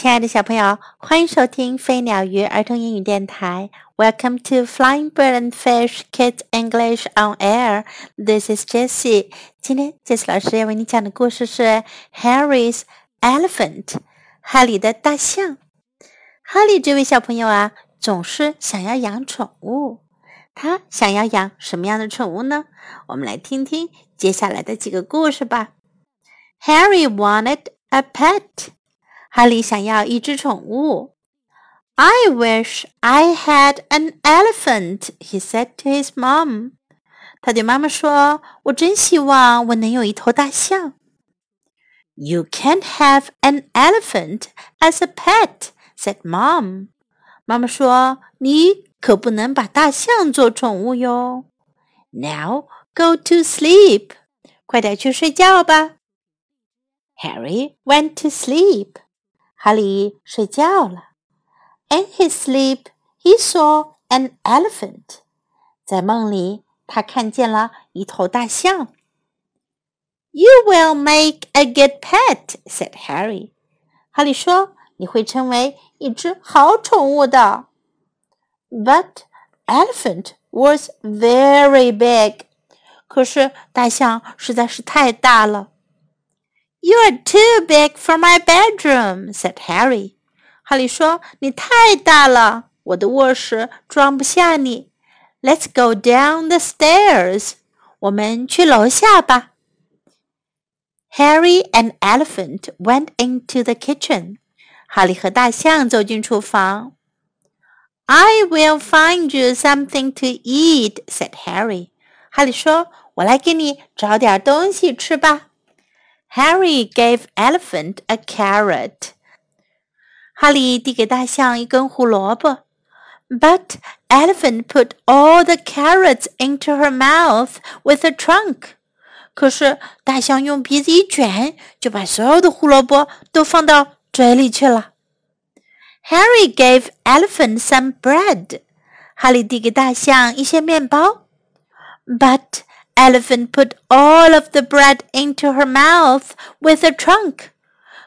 亲爱的小朋友，欢迎收听飞鸟鱼儿童英语电台。Welcome to Flying Bird and Fish Kids English on Air. This is Jessie. 今天 Jessie 老师要为你讲的故事是 Harry's Elephant，哈利的大象。哈利这位小朋友啊，总是想要养宠物。他想要养什么样的宠物呢？我们来听听接下来的几个故事吧。Harry wanted a pet. 哈利想要一只宠物。I wish I had an elephant, he said to his mom. 他对妈妈说：“我真希望我能有一头大象。” You can't have an elephant as a pet, said mom. 妈妈说：“你可不能把大象做宠物哟。” Now go to sleep. 快点去睡觉吧。Harry went to sleep. 哈利睡觉了。In his sleep, he saw an elephant. 在梦里，他看见了一头大象。You will make a good pet," said Harry. 哈利说：“你会成为一只好宠物的。” But elephant was very big. 可是大象实在是太大了。 you're too big for my bedroom," said Harry. 哈利说：“你太大了，我的卧室装不下你。Let's go down the stairs. 我们去楼下吧。” Harry and Elephant went into the kitchen. 哈利和大象走进厨房。I will find you something to eat," said Harry. 哈利说：“我来给你找点东西吃吧。” ” Harry gave elephant a carrot. 哈利递给大象一根胡萝卜，but elephant put all the carrots into her mouth with a trunk. 可是大象用鼻子一卷，就把所有的胡萝卜都放到嘴里去了。Harry gave elephant some bread. 哈利递给大象一些面包，but Elephant put all of the bread into her mouth with a trunk.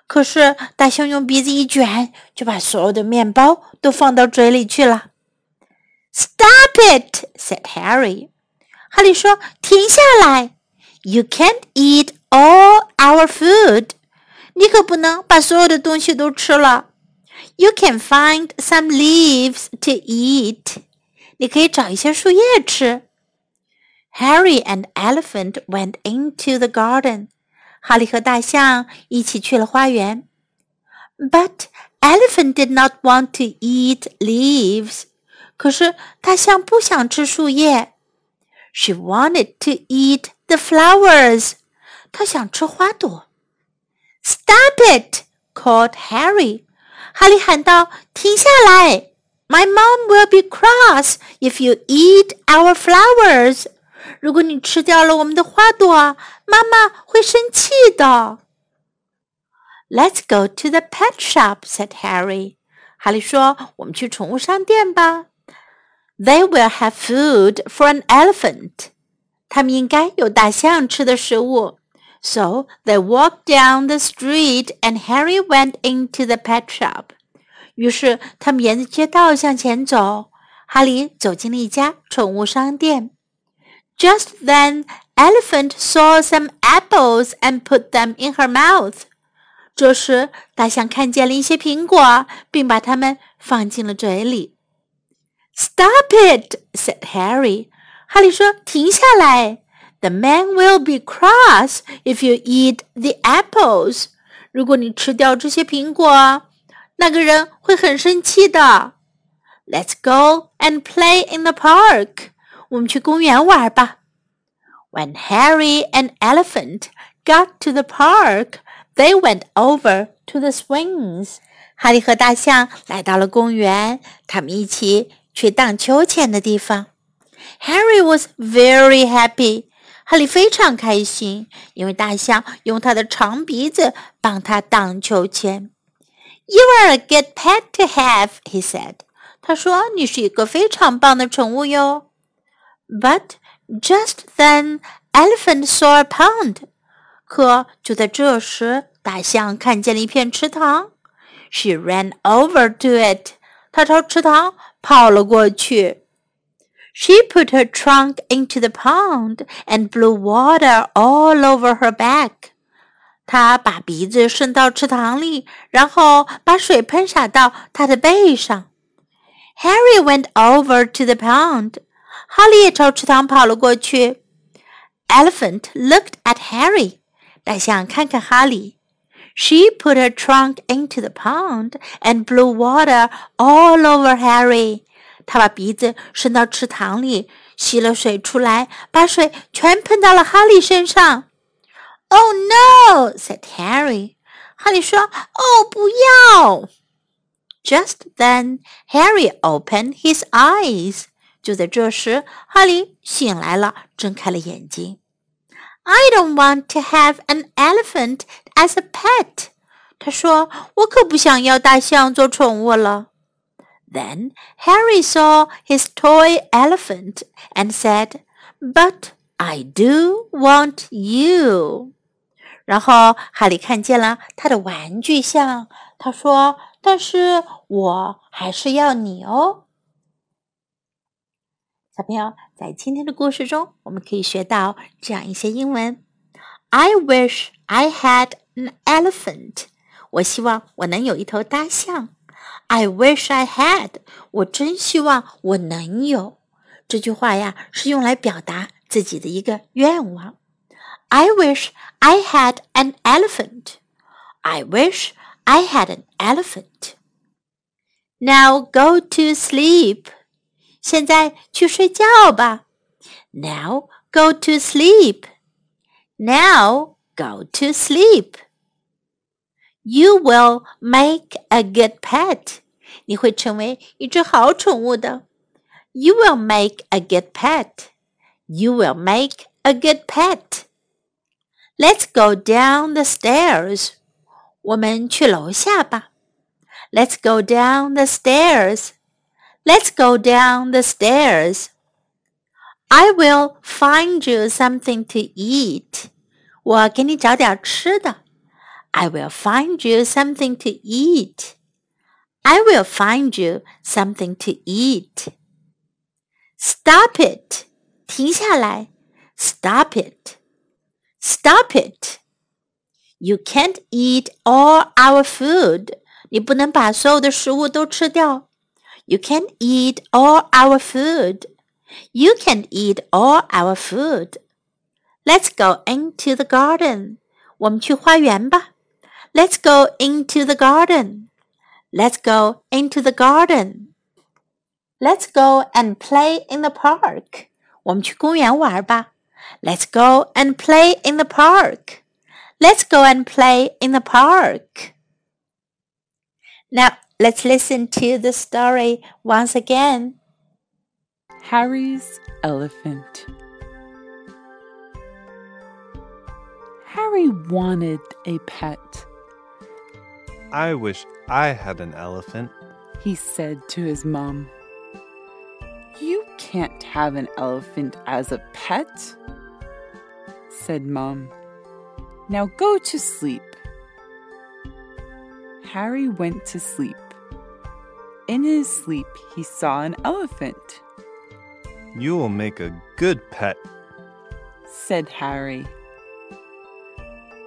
可是大象用鼻子一卷，就把所有的面包都放到嘴里去了。Stop it! said Harry. 哈利说：“停下来！You can't eat all our food. 你可不能把所有的东西都吃了。You can find some leaves to eat. 你可以找一些树叶吃。” Harry and Elephant went into the garden. 哈利和大象一起去了花园。But Elephant did not want to eat leaves. 可是大象不想吃树叶。She wanted to eat the flowers. 她想吃花朵。Stop it! called Harry. 哈利喊道：“停下来！My mom will be cross if you eat our flowers.” 如果你吃掉了我们的花朵，妈妈会生气的。Let's go to the pet shop," said Harry. 哈利说：“我们去宠物商店吧。” They will have food for an elephant. 他们应该有大象吃的食物。So they walked down the street, and Harry went into the pet shop. 于是他们沿着街道向前走，哈利走进了一家宠物商店。just then, Elephant saw some apples and put them in her mouth. 这时，大象看见了一些苹果，并把它们放进了嘴里。Stop it! said Harry. 哈利说：“停下来！The man will be cross if you eat the apples. 如果你吃掉这些苹果，那个人会很生气的。Let's go and play in the park. 我们去公园玩吧。When Harry and Elephant got to the park, they went over to the swings. 哈利和大象来到了公园，他们一起去荡秋千的地方。Harry was very happy. 哈利非常开心，因为大象用它的长鼻子帮他荡秋千。You are a good pet to have, he said. 他说：“你是一个非常棒的宠物哟。” ” But just then, elephant saw a pond. 可就在这时，大象看见了一片池塘。 She ran over to it. 她朝池塘跑了过去。She put her trunk into the pond and blew water all over her back. 她把鼻子伸到池塘里，然后把水喷洒到她的背上。Harry went over to the pond. 哈利也朝池塘跑了过去。Elephant looked at Harry. 大象看看哈利。She put her trunk into the pond and blew water all over Harry. 她把鼻子伸到池塘里，吸了水出来，把水全喷到了哈利身上。Oh no! said Harry. 哈利说：“哦，不要！” Just then, Harry opened his eyes. 就在这时，哈利醒来了，睁开了眼睛。I don't want to have an elephant as a pet. 他说：“我可不想要大象做宠物了。” Then Harry saw his toy elephant and said, "But I do want you." 然后哈利看见了他的玩具象，他说：“但是我还是要你哦。” ”小朋友，在今天的故事中，我们可以学到这样一些英文：“I wish I had an elephant。”我希望我能有一头大象。“I wish I had。”我真希望我能有。这句话呀，是用来表达自己的一个愿望。I wish I had an elephant. I wish I had an elephant. Now go to sleep. 现在去睡觉吧。Now go to sleep. Now go to sleep. You will make a good pet. 你会成为一只好宠物的。You will make a good pet. You will make a good pet. Let's go down the stairs. 我们去楼下吧。Let's go down the stairs. Let's go down the stairs. I will find you something to eat. 我给你找点吃的。I will find you something to eat. I will find you something to eat. Stop it. 停下来。Stop it. Stop it! You can't eat all our food. 你不能把所有的食物都吃掉。 You can't eat all our food. You can't eat all our food. Let's go into the garden. 我们去花园吧。Let's go into the garden. Let's go into the garden. Let's go and play in the park. 我们去公园玩吧。Let's go and play in the park. Let's go and play in the park. Now, let's listen to the story once again. Harry's Elephant. Harry wanted a pet. I wish I had an elephant, he said to his mom. You can't have an elephant as a pet, said Mum. Now go to sleep. Harry went to sleep. In his sleep, he saw an elephant. You will make a good pet, said Harry.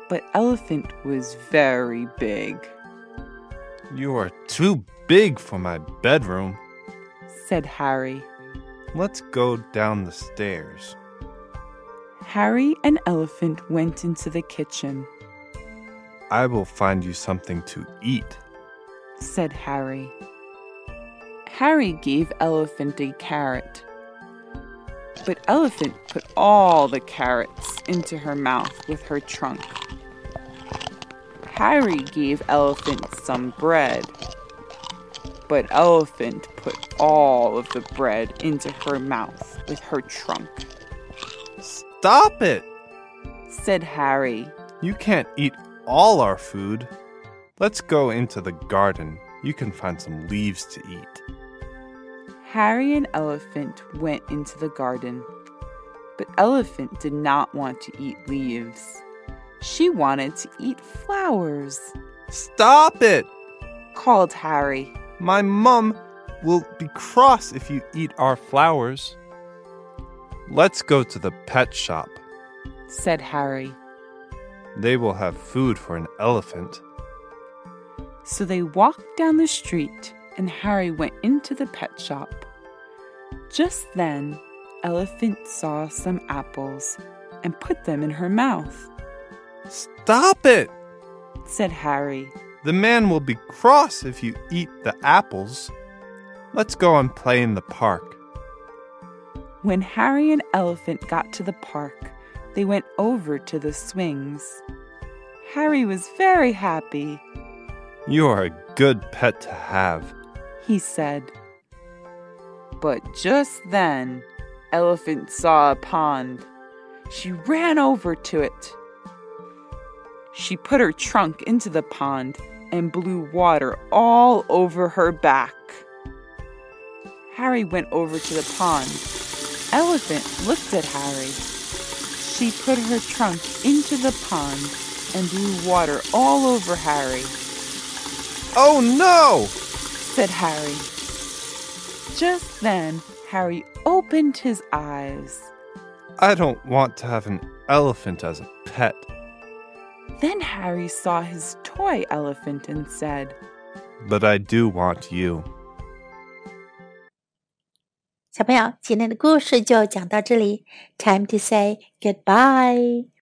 But Elephant was very big. You are too big for my bedroom, said Harry. Let's go down the stairs. Harry and Elephant went into the kitchen. I will find you something to eat, said Harry. Harry gave Elephant a carrot. But Elephant put all the carrots into her mouth with her trunk. Harry gave Elephant some bread but Elephant put all of the bread into her mouth with her trunk. Stop it! said Harry. You can't eat all our food. Let's go into the garden. You can find some leaves to eat. Harry and Elephant went into the garden. But Elephant did not want to eat leaves. She wanted to eat flowers. Stop it! called Harry. My mum will be cross if you eat our flowers. Let's go to the pet shop. said Harry. They will have food for an elephant. So they walked down the street, and Harry went into the pet shop. Just then, Elephant saw some apples and put them in her mouth, Stop it! said Harry. The man will be cross if you eat the apples. Let's go and play in the park. When Harry and Elephant got to the park, they went over to the swings. Harry was very happy. You are a good pet to have. he said. But just then, Elephant saw a pond. She ran over to it. She put her trunk into the pond and blew water all over her back. Harry went over to the pond. Elephant looked at Harry. She put her trunk into the pond and blew water all over Harry. Oh no! said Harry. Just then, Harry opened his eyes. I don't want to have an elephant as a pet. Then Harry saw his toy elephant and said, But I do want you. 小朋友，今天的故事就讲到这里。Time to say goodbye.